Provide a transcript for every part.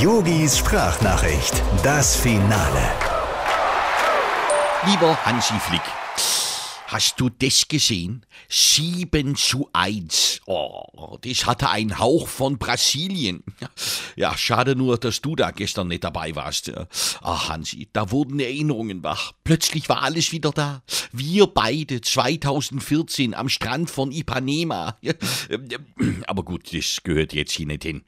Yogis Sprachnachricht, das Finale. Lieber Hansi Flick, hast du das gesehen? 7 zu 1. Oh, das hatte einen Hauch von Brasilien. Ja, schade nur, dass du da gestern nicht dabei warst. Ach, Hansi, da wurden Erinnerungen wach. Plötzlich war alles wieder da. Wir beide 2014 am Strand von Ipanema. Aber gut, das gehört jetzt hier nicht hin.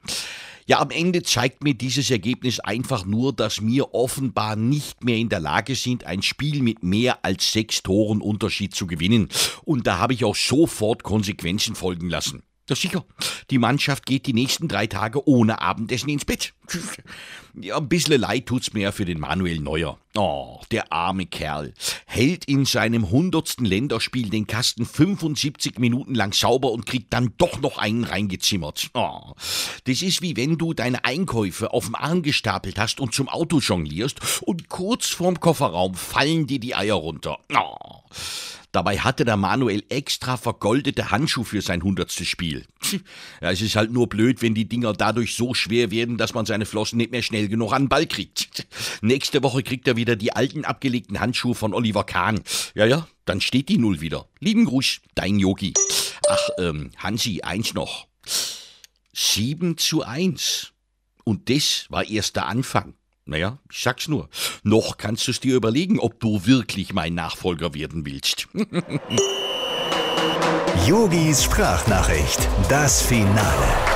Ja, am Ende zeigt mir dieses Ergebnis einfach nur, dass wir offenbar nicht mehr in der Lage sind, ein Spiel mit mehr als sechs Toren Unterschied zu gewinnen. Und da habe ich auch sofort Konsequenzen folgen lassen. Das sicher. Die Mannschaft geht die nächsten drei Tage ohne Abendessen ins Bett. Ja, ein bisschen leid tut's mir für den Manuel Neuer. Oh, der arme Kerl. Hält in seinem hundertsten Länderspiel den Kasten 75 Minuten lang sauber und kriegt dann doch noch einen reingezimmert. Oh, das ist wie wenn du deine Einkäufe auf dem Arm gestapelt hast und zum Auto jonglierst und kurz vorm Kofferraum fallen dir die Eier runter. Oh. Dabei hatte der Manuel extra vergoldete Handschuhe für sein hundertstes Spiel. Ja, es ist halt nur blöd, wenn die Dinger dadurch so schwer werden, dass man seine Flossen nicht mehr schnell genug an den Ball kriegt. Nächste Woche kriegt er wieder die alten abgelegten Handschuhe von Oliver Kahn. Ja, ja, dann steht die Null wieder. Lieben Gruß, dein Yogi. Ach, ähm, Hansi, eins noch. 7 zu 1. Und das war erst der Anfang. Naja, ich sag's nur. Noch kannst du es dir überlegen, ob du wirklich mein Nachfolger werden willst. Yogis Sprachnachricht, das Finale.